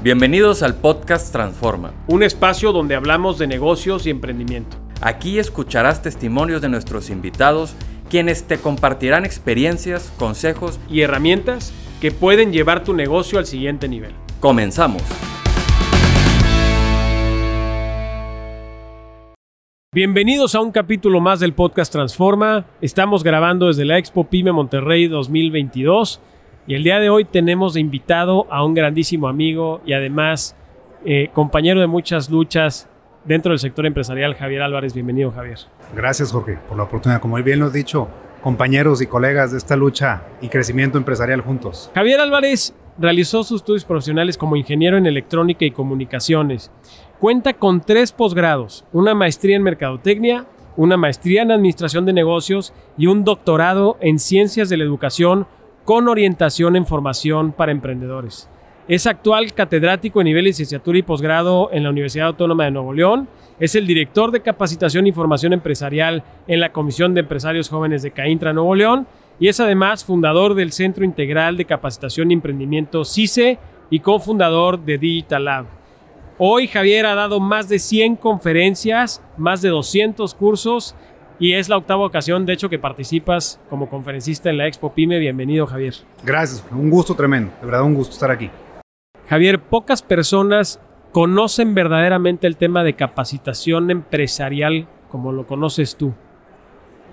Bienvenidos al podcast Transforma. Un espacio donde hablamos de negocios y emprendimiento. Aquí escucharás testimonios de nuestros invitados, quienes te compartirán experiencias, consejos y herramientas que pueden llevar tu negocio al siguiente nivel. Comenzamos. Bienvenidos a un capítulo más del podcast Transforma. Estamos grabando desde la Expo Pyme Monterrey 2022 y el día de hoy tenemos de invitado a un grandísimo amigo y además eh, compañero de muchas luchas dentro del sector empresarial, Javier Álvarez. Bienvenido, Javier. Gracias, Jorge, por la oportunidad. Como bien lo has dicho, compañeros y colegas de esta lucha y crecimiento empresarial juntos. Javier Álvarez realizó sus estudios profesionales como ingeniero en electrónica y comunicaciones Cuenta con tres posgrados, una maestría en mercadotecnia, una maestría en administración de negocios y un doctorado en ciencias de la educación con orientación en formación para emprendedores. Es actual catedrático en nivel licenciatura y posgrado en la Universidad Autónoma de Nuevo León. Es el director de capacitación y formación empresarial en la Comisión de Empresarios Jóvenes de Caintra, Nuevo León. Y es además fundador del Centro Integral de Capacitación y Emprendimiento CICE y cofundador de Digital Lab. Hoy Javier ha dado más de 100 conferencias, más de 200 cursos y es la octava ocasión, de hecho, que participas como conferencista en la Expo Pyme. Bienvenido, Javier. Gracias, un gusto tremendo, de verdad un gusto estar aquí. Javier, pocas personas conocen verdaderamente el tema de capacitación empresarial como lo conoces tú.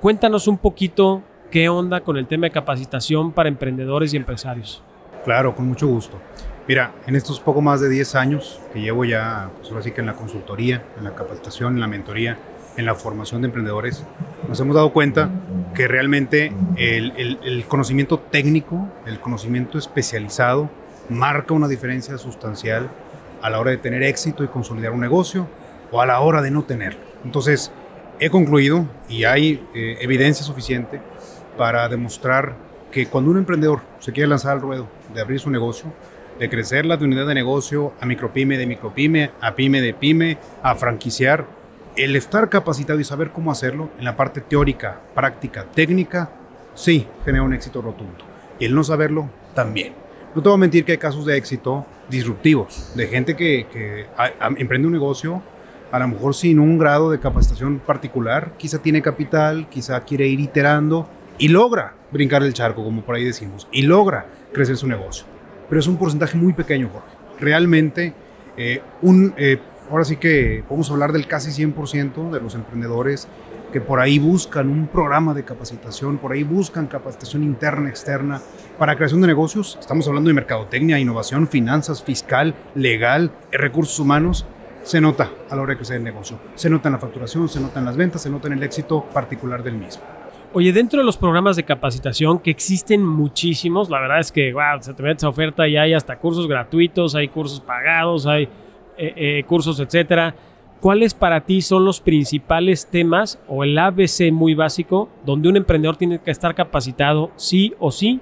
Cuéntanos un poquito qué onda con el tema de capacitación para emprendedores y empresarios. Claro, con mucho gusto. Mira, en estos poco más de 10 años que llevo ya, pues ahora sí que en la consultoría, en la capacitación, en la mentoría, en la formación de emprendedores, nos hemos dado cuenta que realmente el, conocimiento técnico, el conocimiento especializado, marca una diferencia sustancial a la hora de tener éxito y consolidar un negocio o a la hora de no tenerlo. Entonces, he concluido y hay eh, evidencia suficiente para demostrar que cuando un emprendedor se quiere lanzar al ruedo de abrir su negocio, de crecer la unidad de negocio a micropyme, de micropyme, a pyme de pyme, a franquiciar. El estar capacitado y saber cómo hacerlo en la parte teórica, práctica, técnica, sí, genera un éxito rotundo. Y el no saberlo, también. No te voy a mentir que hay casos de éxito disruptivos, de gente que, emprende un negocio, a lo mejor sin un grado de capacitación particular, quizá tiene capital, quizá quiere ir iterando y logra brincar el charco, como por ahí decimos, y logra crecer su negocio pero es un porcentaje muy pequeño, Jorge. Realmente, eh, un, eh, ahora sí que podemos hablar del casi 100% de los emprendedores que por ahí buscan un programa de capacitación, por ahí buscan capacitación interna, externa, para creación de negocios. Estamos hablando de mercadotecnia, innovación, finanzas, fiscal, legal, recursos humanos. Se nota a la hora de crecer el negocio. Se nota en la facturación, se nota en las ventas, se nota en el éxito particular del mismo. Oye, dentro de los programas de capacitación, que existen muchísimos, la verdad es que, wow, se te mete esa oferta y hay hasta cursos gratuitos, hay cursos pagados, hay eh, eh, cursos, etcétera. ¿Cuáles para ti son los principales temas o el ABC muy básico donde un emprendedor tiene que estar capacitado sí o sí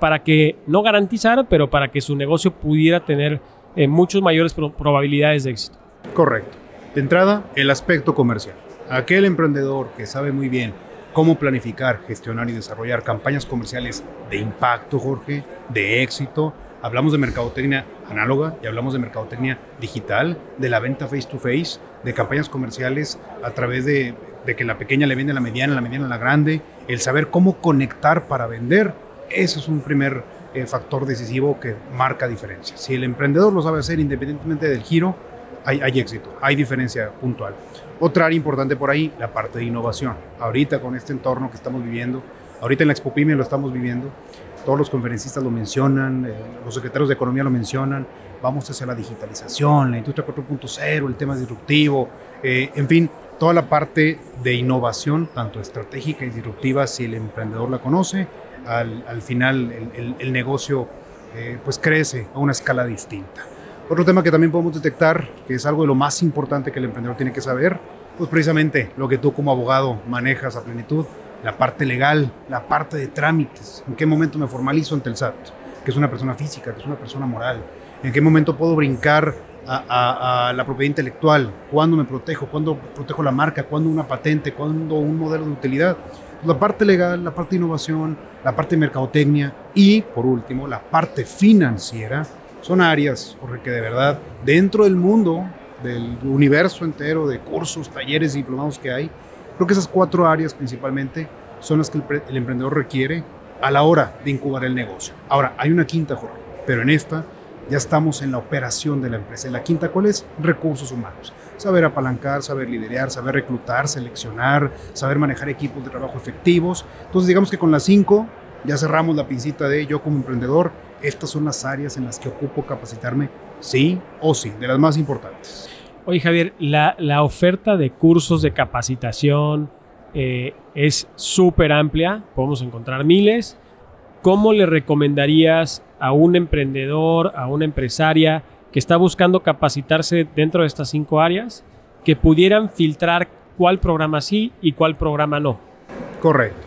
para que no garantizara, pero para que su negocio pudiera tener eh, muchas mayores probabilidades de éxito? Correcto. De entrada, el aspecto comercial. Aquel emprendedor que sabe muy bien cómo planificar, gestionar y desarrollar campañas comerciales de impacto, Jorge, de éxito. Hablamos de mercadotecnia análoga y hablamos de mercadotecnia digital, de la venta face to face, de campañas comerciales a través de, que la pequeña le vende a la mediana, la mediana a la grande, el saber cómo conectar para vender, ese es un primer eh, factor decisivo que marca diferencia. Si el emprendedor lo sabe hacer independientemente del giro, hay, hay éxito, hay diferencia puntual. Otra área importante por ahí, la parte de innovación. Ahorita con este entorno que estamos viviendo, ahorita en la Expo Pyme lo estamos viviendo, todos los conferencistas lo mencionan, eh, los secretarios de Economía lo mencionan, vamos hacia la digitalización, la industria 4.0, el tema disruptivo, eh, en fin, toda la parte de innovación, tanto estratégica y disruptiva, si el emprendedor la conoce, al, al final el, el, negocio eh, pues crece a una escala distinta. Otro tema que también podemos detectar, que es algo de lo más importante que el emprendedor tiene que saber, pues precisamente lo que tú como abogado manejas a plenitud, la parte legal, la parte de trámites, en qué momento me formalizo ante el SAT, que es una persona física, que es una persona moral, en qué momento puedo brincar a, la propiedad intelectual, cuándo me protejo, cuándo protejo la marca, cuándo una patente, cuándo un modelo de utilidad. La parte legal, la parte de innovación, la parte de mercadotecnia y, por último, la parte financiera son áreas, porque de verdad, dentro del mundo, del universo entero de cursos, talleres y diplomados que hay, creo que esas cuatro áreas principalmente son las que el, emprendedor requiere a la hora de incubar el negocio. Ahora, hay una quinta, Jorge, pero en esta ya estamos en la operación de la empresa. la quinta, ¿cuál es? Recursos humanos. Saber apalancar, saber liderar, saber reclutar, seleccionar, saber manejar equipos de trabajo efectivos. Entonces, digamos que con las cinco ya cerramos la pincita de yo como emprendedor. Estas son las áreas en las que ocupo capacitarme, sí o sí, de las más importantes. Oye, Javier, la, oferta de cursos de capacitación eh, es súper amplia. Podemos encontrar miles. ¿Cómo le recomendarías a un emprendedor, a una empresaria que está buscando capacitarse dentro de estas cinco áreas, que pudieran filtrar cuál programa sí y cuál programa no? Correcto.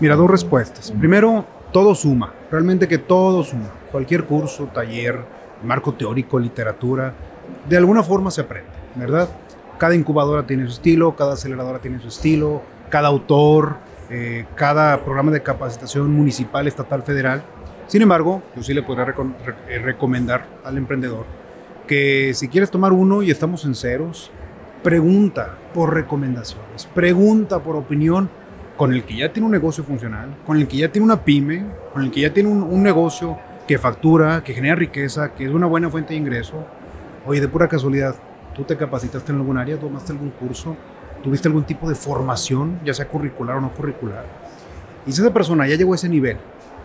Mira, dos respuestas. Primero, todo suma, realmente que todo suma. Cualquier curso, taller, marco teórico, literatura, de alguna forma se aprende, ¿verdad? Cada incubadora tiene su estilo, cada aceleradora tiene su estilo, cada autor, eh, cada programa de capacitación municipal, estatal, federal sin embargo, yo sí le podría eh, recomendar al emprendedor que si quieres tomar uno y estamos en ceros, pregunta por recomendaciones, pregunta por opinión con el que ya tiene un negocio funcional, con el que ya tiene una pyme, con el que ya tiene un, negocio que factura, que genera riqueza, que es una buena fuente de ingreso. Oye, de pura casualidad, ¿tú te capacitaste en algún área? ¿Tomaste algún curso? ¿Tuviste algún tipo de formación, ya sea curricular o no curricular? Y si esa persona ya llegó a ese nivel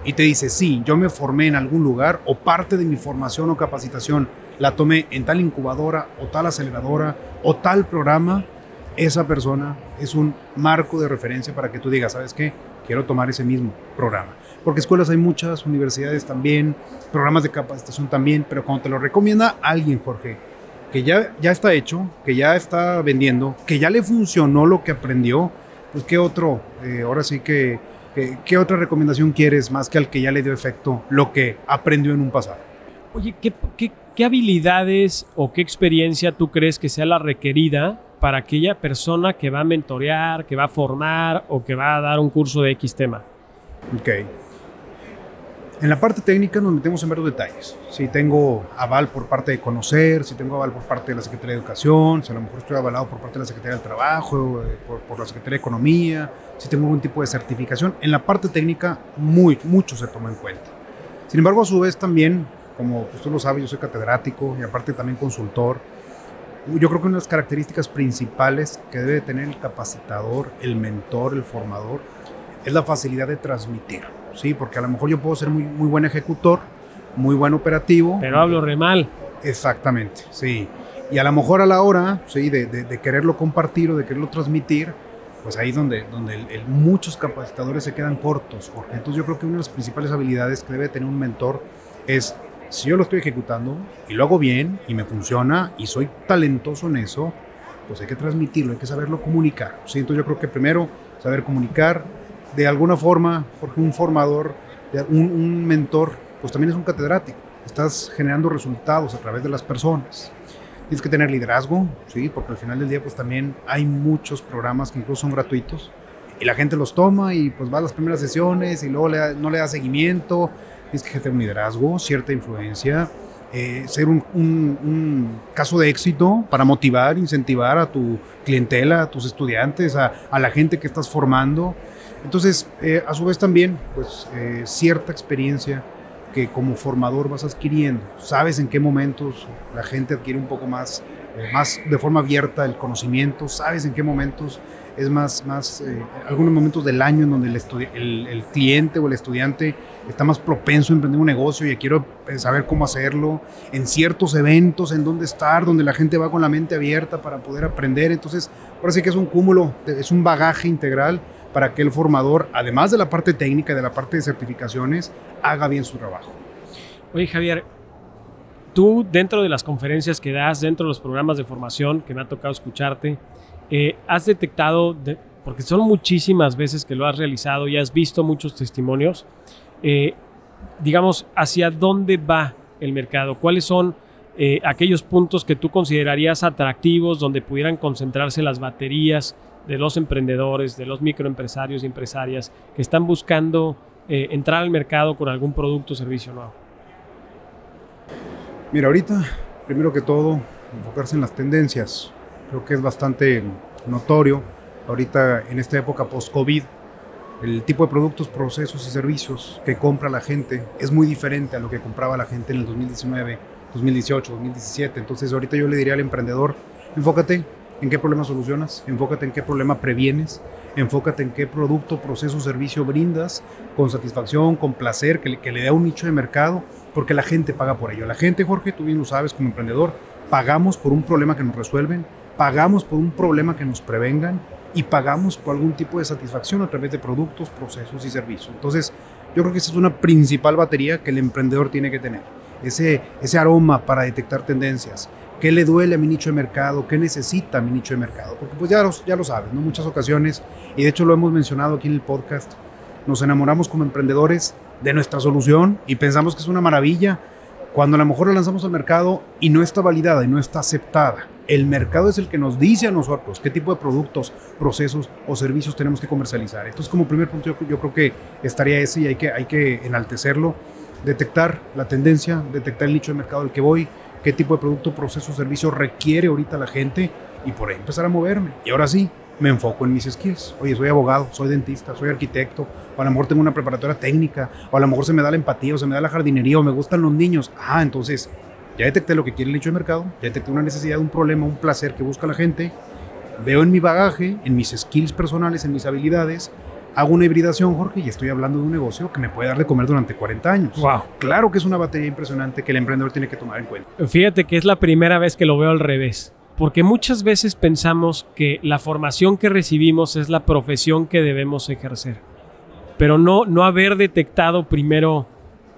y te dice, sí, yo me formé en algún lugar o parte de mi formación o capacitación la tomé en tal incubadora o tal aceleradora o tal programa, esa persona es un marco de referencia para que tú digas, ¿sabes qué? Quiero tomar ese mismo programa. Porque escuelas hay muchas, universidades también, programas de capacitación también, pero cuando te lo recomienda alguien, Jorge, que ya, ya está hecho, que ya está vendiendo, que ya le funcionó lo que aprendió, pues qué otro, eh, ahora sí que ¿Qué, otra recomendación quieres más que al que ya le dio efecto lo que aprendió en un pasado? Oye, ¿qué, habilidades o qué experiencia tú crees que sea la requerida para aquella persona que va a mentorear, que va a formar o que va a dar un curso de X tema? Ok. En la parte técnica nos metemos en varios detalles. Si tengo aval por parte de conocer, si tengo aval por parte de la Secretaría de Educación, si a lo mejor estoy avalado por parte de la Secretaría del Trabajo, eh, por, la Secretaría de Economía, si tengo algún tipo de certificación. En la parte técnica, muy, mucho se toma en cuenta. Sin embargo, a su vez también, como pues, tú lo sabes, yo soy catedrático y aparte también consultor. Yo creo que una de las características principales que debe tener el capacitador, el mentor, el formador, es la facilidad de transmitir ¿sí? Porque a lo mejor yo puedo ser muy, muy buen ejecutor, muy buen operativo. Pero hablo re mal. Exactamente, sí. Y a lo mejor a la hora, sí, de, de, quererlo compartir o de quererlo transmitir, pues ahí es donde, donde muchos capacitadores se quedan cortos, Jorge. Entonces yo creo que una de las principales habilidades que debe tener un mentor es, si yo lo estoy ejecutando y lo hago bien y me funciona y soy talentoso en eso, pues hay que transmitirlo, hay que saberlo comunicar. ¿sí? Entonces yo creo que primero saber comunicar, de alguna forma, Jorge, un formador, un, mentor, pues también es un catedrático. Estás generando resultados a través de las personas. Tienes que tener liderazgo, sí, porque al final del día, pues también hay muchos programas que incluso son gratuitos y la gente los toma y pues va a las primeras sesiones y luego no le da seguimiento. Tienes que tener un liderazgo, cierta influencia, eh, ser un, un, caso de éxito para motivar, incentivar a tu clientela, a tus estudiantes, a, a la gente que estás formando. Entonces, eh, a su vez también, pues eh, cierta experiencia que como formador vas adquiriendo. Sabes en qué momentos la gente adquiere un poco más, eh, más de forma abierta el conocimiento, sabes en qué momentos es más, más algunos momentos del año en donde el, el, cliente o el estudiante está más propenso a emprender un negocio y quiero saber cómo hacerlo, en ciertos eventos, en dónde estar, donde la gente va con la mente abierta para poder aprender. Entonces, ahora sí que es un cúmulo, es un bagaje integral para que el formador, además de la parte técnica, de la parte de certificaciones, haga bien su trabajo. Oye, Javier, tú dentro de las conferencias que das, dentro de los programas de formación que me ha tocado escucharte, eh, has detectado, porque son muchísimas veces que lo has realizado y has visto muchos testimonios, eh, digamos, hacia dónde va el mercado, cuáles son eh, aquellos puntos que tú considerarías atractivos donde pudieran concentrarse las baterías de los emprendedores, de los microempresarios y empresarias que están buscando entrar al mercado con algún producto o servicio nuevo? Mira, ahorita, primero que todo, enfocarse en las tendencias. Creo que es bastante notorio ahorita en esta época post-COVID. El tipo de productos, procesos y servicios que compra la gente es muy diferente a lo que compraba la gente en el 2019, 2018, 2017. Entonces ahorita yo le diría al emprendedor, enfócate en qué problema solucionas, enfócate en qué problema previenes, enfócate en qué producto, proceso, servicio brindas con satisfacción, con placer, que le, que le dé un nicho de mercado, porque la gente paga por ello. La gente, Jorge, tú bien lo sabes como emprendedor, pagamos por un problema que nos resuelven, pagamos por un problema que nos prevengan y pagamos por algún tipo de satisfacción a través de productos, procesos y servicios. Entonces, yo creo que esa es una principal batería que el emprendedor tiene que tener. Ese, ese aroma para detectar tendencias. ¿Qué le duele a mi nicho de mercado? ¿Qué necesita mi nicho de mercado? Porque pues ya, ya lo sabes, ¿no? Muchas ocasiones, y de hecho lo hemos mencionado aquí en el podcast, nos enamoramos como emprendedores de nuestra solución y pensamos que es una maravilla cuando a lo mejor la lanzamos al mercado y no está validada y no está aceptada. El mercado es el que nos dice a nosotros qué tipo de productos, procesos o servicios tenemos que comercializar. Entonces, como primer punto, yo, creo que estaría ese y hay que, enaltecerlo. Detectar la tendencia, detectar el nicho de mercado al que voy, qué tipo de producto, proceso o servicio requiere ahorita la gente y por ahí empezar a moverme. Y ahora sí, me enfoco en mis skills. Oye, soy abogado, soy dentista, soy arquitecto, o a lo mejor tengo una preparatoria técnica, o a lo mejor se me da la empatía, o se me da la jardinería, o me gustan los niños. Ah, entonces ya detecté lo que quiere el nicho de mercado, ya detecté una necesidad, un problema, un placer que busca la gente, veo en mi bagaje, en mis skills personales, en mis habilidades, hago una hibridación, Jorge, y estoy hablando de un negocio que me puede dar de comer durante 40 años. Wow. Claro que es una batería impresionante que el emprendedor tiene que tomar en cuenta. Fíjate que es la primera vez que lo veo al revés, porque muchas veces pensamos que la formación que recibimos es la profesión que debemos ejercer, pero no, no haber detectado primero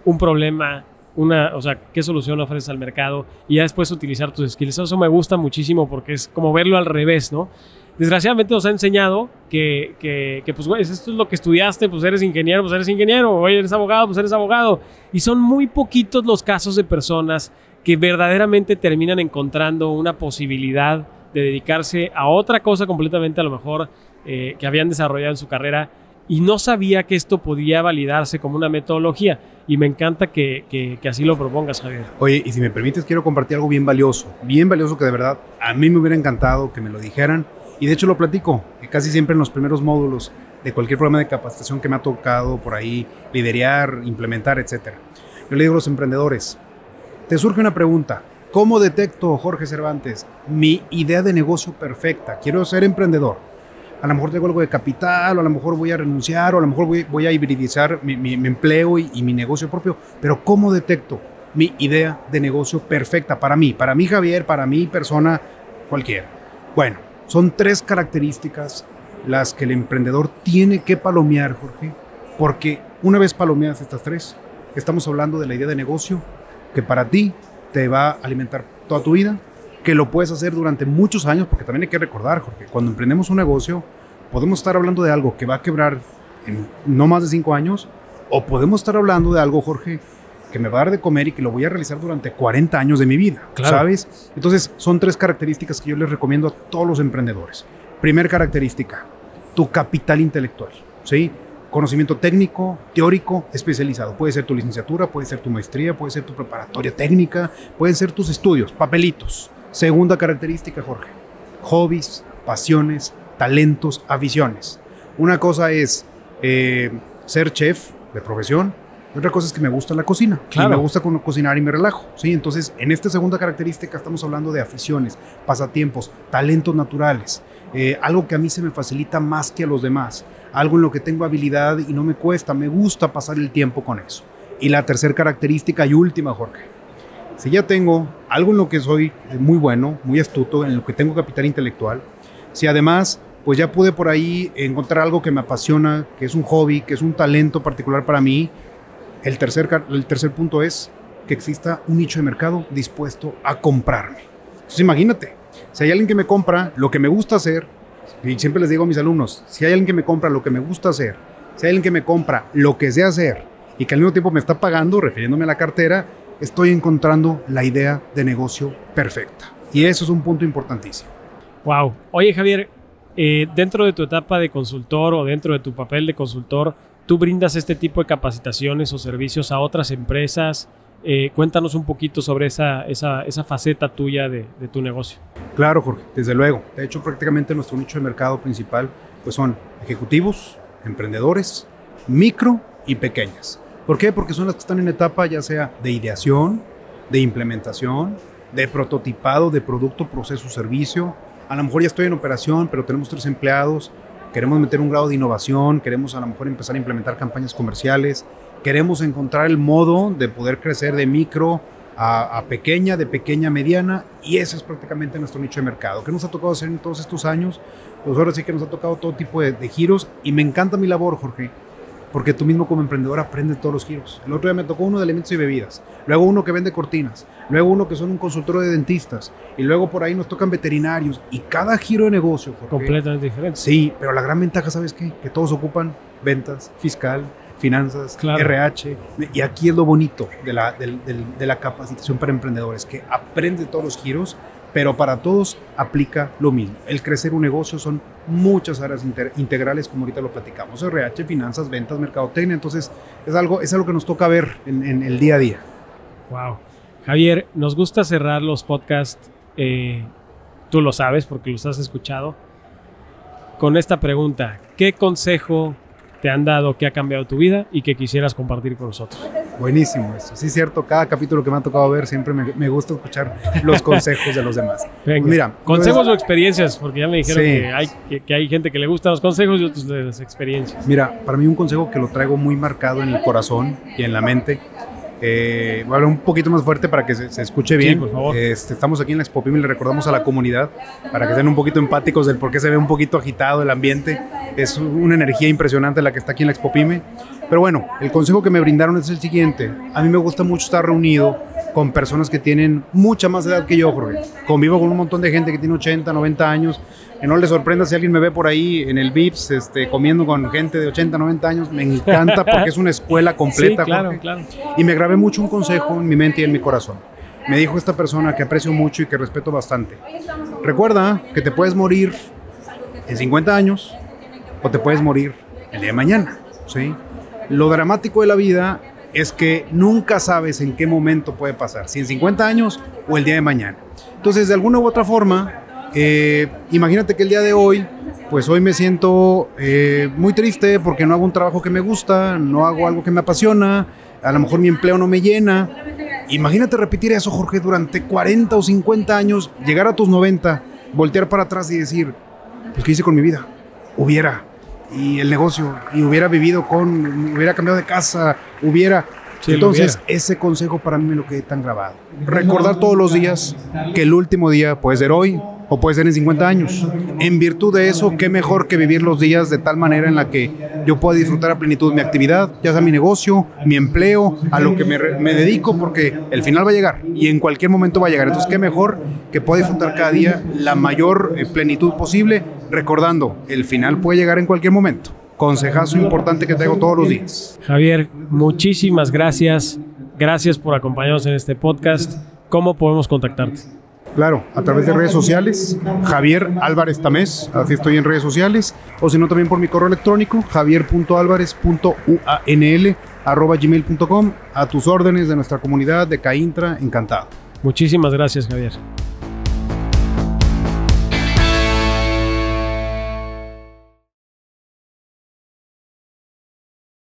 un problema, una, o sea, qué solución ofreces al mercado y ya después utilizar tus skills. Eso me gusta muchísimo porque es como verlo al revés, ¿no? Desgraciadamente nos ha enseñado que, que, pues, güey, esto es lo que estudiaste, pues eres ingeniero, pues eres ingeniero, o eres abogado, pues eres abogado. Y son muy poquitos los casos de personas que verdaderamente terminan encontrando una posibilidad de dedicarse a otra cosa completamente a lo mejor eh, que habían desarrollado en su carrera y no sabía que esto podía validarse como una metodología. Y me encanta que, que, así lo propongas, Javier. Oye, y si me permites, quiero compartir algo bien valioso, bien valioso que de verdad a mí me hubiera encantado que me lo dijeran. Y de hecho lo platico, que casi siempre en los primeros módulos de cualquier programa de capacitación que me ha tocado por ahí liderar, implementar, etc. Yo le digo a los emprendedores, te surge una pregunta, ¿cómo detecto, Jorge Cervantes, mi idea de negocio perfecta? Quiero ser emprendedor a lo mejor tengo algo de capital, o a lo mejor voy a renunciar, o a lo mejor voy, a hibridizar mi, empleo y, mi negocio propio. Pero ¿cómo detecto mi idea de negocio perfecta para mí? Para mí, Javier, para mí, persona cualquiera. Bueno, son tres características las que el emprendedor tiene que palomear, Jorge, porque una vez palomeadas estas tres, estamos hablando de la idea de negocio que para ti te va a alimentar toda tu vida, que lo puedes hacer durante muchos años, porque también hay que recordar, Jorge, cuando emprendemos un negocio, podemos estar hablando de algo que va a quebrar en no más de cinco años, o podemos estar hablando de algo, Jorge, que me va a dar de comer y que lo voy a realizar durante 40 años de mi vida, ¿sabes? Entonces, son tres características que yo les recomiendo a todos los emprendedores. Primer característica, tu capital intelectual, ¿sí? Conocimiento técnico, teórico, especializado. Puede ser tu licenciatura, puede ser tu maestría, puede ser tu preparatoria técnica, pueden ser tus estudios, papelitos. Segunda característica, Jorge. Hobbies, pasiones, talentos, aficiones. Una cosa es eh, ser chef de profesión, y otra cosa es que me gusta la cocina. Claro. me gusta cocinar y me relajo. ¿sí? Entonces, en esta segunda característica estamos hablando de aficiones, pasatiempos, talentos naturales. Eh, algo que a mí se me facilita más que a los demás. Algo en lo que tengo habilidad y no me cuesta. Me gusta pasar el tiempo con eso. Y la tercera característica y última, Jorge si ya tengo algo en lo que soy muy bueno, muy astuto, en lo que tengo capital intelectual, si además pues ya pude por ahí encontrar algo que me apasiona, que es un hobby, que es un talento particular para mí, el tercer, el tercer punto es que exista un nicho de mercado dispuesto a comprarme. Entonces imagínate, si hay alguien que me compra lo que me gusta hacer, y siempre les digo a mis alumnos, si hay alguien que me compra lo que me gusta hacer, si hay alguien que me compra lo que sé hacer y que al mismo tiempo me está pagando, refiriéndome a la cartera, estoy encontrando la idea de negocio perfecta. Y eso es un punto importantísimo. Wow. Oye, Javier, eh, dentro de tu etapa de consultor o dentro de tu papel de consultor, ¿tú brindas este tipo de capacitaciones o servicios a otras empresas Eh, cuéntanos un poquito sobre esa, esa, esa faceta tuya de, de, tu negocio. Claro, Jorge, desde luego. De hecho, prácticamente nuestro nicho de mercado principal pues son ejecutivos, emprendedores, micro y pequeñas. ¿Por qué? Porque son las que están en etapa ya sea de ideación, de implementación, de prototipado de producto, proceso, servicio. A lo mejor ya estoy en operación, pero tenemos tres empleados. Queremos meter un grado de innovación, queremos a lo mejor empezar a implementar campañas comerciales, queremos encontrar el modo de poder crecer de micro a, pequeña, de pequeña a mediana, y ese es prácticamente nuestro nicho de mercado. ¿Qué nos ha tocado hacer en todos estos años? Pues ahora sí que nos ha tocado todo tipo de, de giros, y me encanta mi labor, Jorge, porque tú mismo como emprendedor aprendes todos los giros. El otro día me tocó uno de alimentos y bebidas, luego uno que vende cortinas, luego uno que son un consultorio de dentistas, y luego por ahí nos tocan veterinarios, y cada giro de negocio. Jorge, Completamente diferente. Sí, pero la gran ventaja, ¿sabes qué? Que todos ocupan ventas, fiscal, finanzas, claro. RH. Y aquí es lo bonito de la, de, de, de la capacitación para emprendedores, que aprende todos los giros, pero para todos aplica lo mismo. El crecer un negocio son muchas áreas integrales, como ahorita lo platicamos, RH, finanzas, ventas, mercadotecnia. Entonces, es algo, es algo que nos toca ver en, en el día a día. Wow. Javier, nos gusta cerrar los podcasts, eh, tú lo sabes porque los has escuchado, con esta pregunta. ¿Qué consejo te han dado que ha cambiado tu vida y que quisieras compartir con nosotros. Buenísimo eso. Sí, es cierto, cada capítulo que me ha tocado ver siempre me, me gusta escuchar los consejos de los demás. Venga. Pues mira, consejos o experiencias, porque ya me dijeron sí. que, hay, que, que, hay gente que le gustan los consejos y otros las experiencias. Mira, para mí un consejo que lo traigo muy marcado en el corazón y en la mente. Eh, voy a hablar un poquito más fuerte para que se, se escuche bien. Sí, por favor. Este, estamos aquí en la Expo y le recordamos a la comunidad para que sean un poquito empáticos del por qué se ve un poquito agitado el ambiente. Es una energía impresionante la que está aquí en la Expo Pyme. Pero bueno, el consejo que me brindaron es el siguiente. A mí me gusta mucho estar reunido con personas que tienen mucha más edad que yo, Jorge. Convivo con un montón de gente que tiene 80, 90 años. Que no les sorprenda si alguien me ve por ahí en el VIPS este, comiendo con gente de 80, 90 años. Me encanta porque es una escuela completa. Sí, claro, Jorge. claro. Y me grabé mucho un consejo en mi mente y en mi corazón. Me dijo esta persona que aprecio mucho y que respeto bastante. Recuerda que te puedes morir en 50 años o te puedes morir el día de mañana. ¿sí? Lo dramático de la vida es que nunca sabes en qué momento puede pasar, si en 50 años o el día de mañana. Entonces, de alguna u otra forma, eh, imagínate que el día de hoy, pues hoy me siento eh, muy triste porque no hago un trabajo que me gusta, no hago algo que me apasiona, a lo mejor mi empleo no me llena. Imagínate repetir eso, Jorge, durante 40 o 50 años, llegar a tus 90, voltear para atrás y decir, pues, ¿qué hice con mi vida? Hubiera, y el negocio, y hubiera vivido con, hubiera cambiado de casa, hubiera. Sí, Entonces, hubiera. ese consejo para mí me lo quedé tan grabado. Recordar todos los días que el último día puede ser hoy o puede ser en 50 años. En virtud de eso, qué mejor que vivir los días de tal manera en la que yo pueda disfrutar a plenitud mi actividad, ya sea mi negocio, mi empleo, a lo que me, dedico, porque el final va a llegar y en cualquier momento va a llegar. Entonces, qué mejor que pueda disfrutar cada día la mayor eh, plenitud posible, recordando, el final puede llegar en cualquier momento. Consejazo importante que traigo todos los días. Javier, muchísimas gracias. Gracias por acompañarnos en este podcast. ¿Cómo podemos contactarte? Claro, a través de redes sociales, Javier Álvarez Tamés, así estoy en redes sociales, o si no también por mi correo electrónico, javier.alvarez.uanl arroba gmail.com, a tus órdenes de nuestra comunidad de Caintra, encantado. Muchísimas gracias, Javier.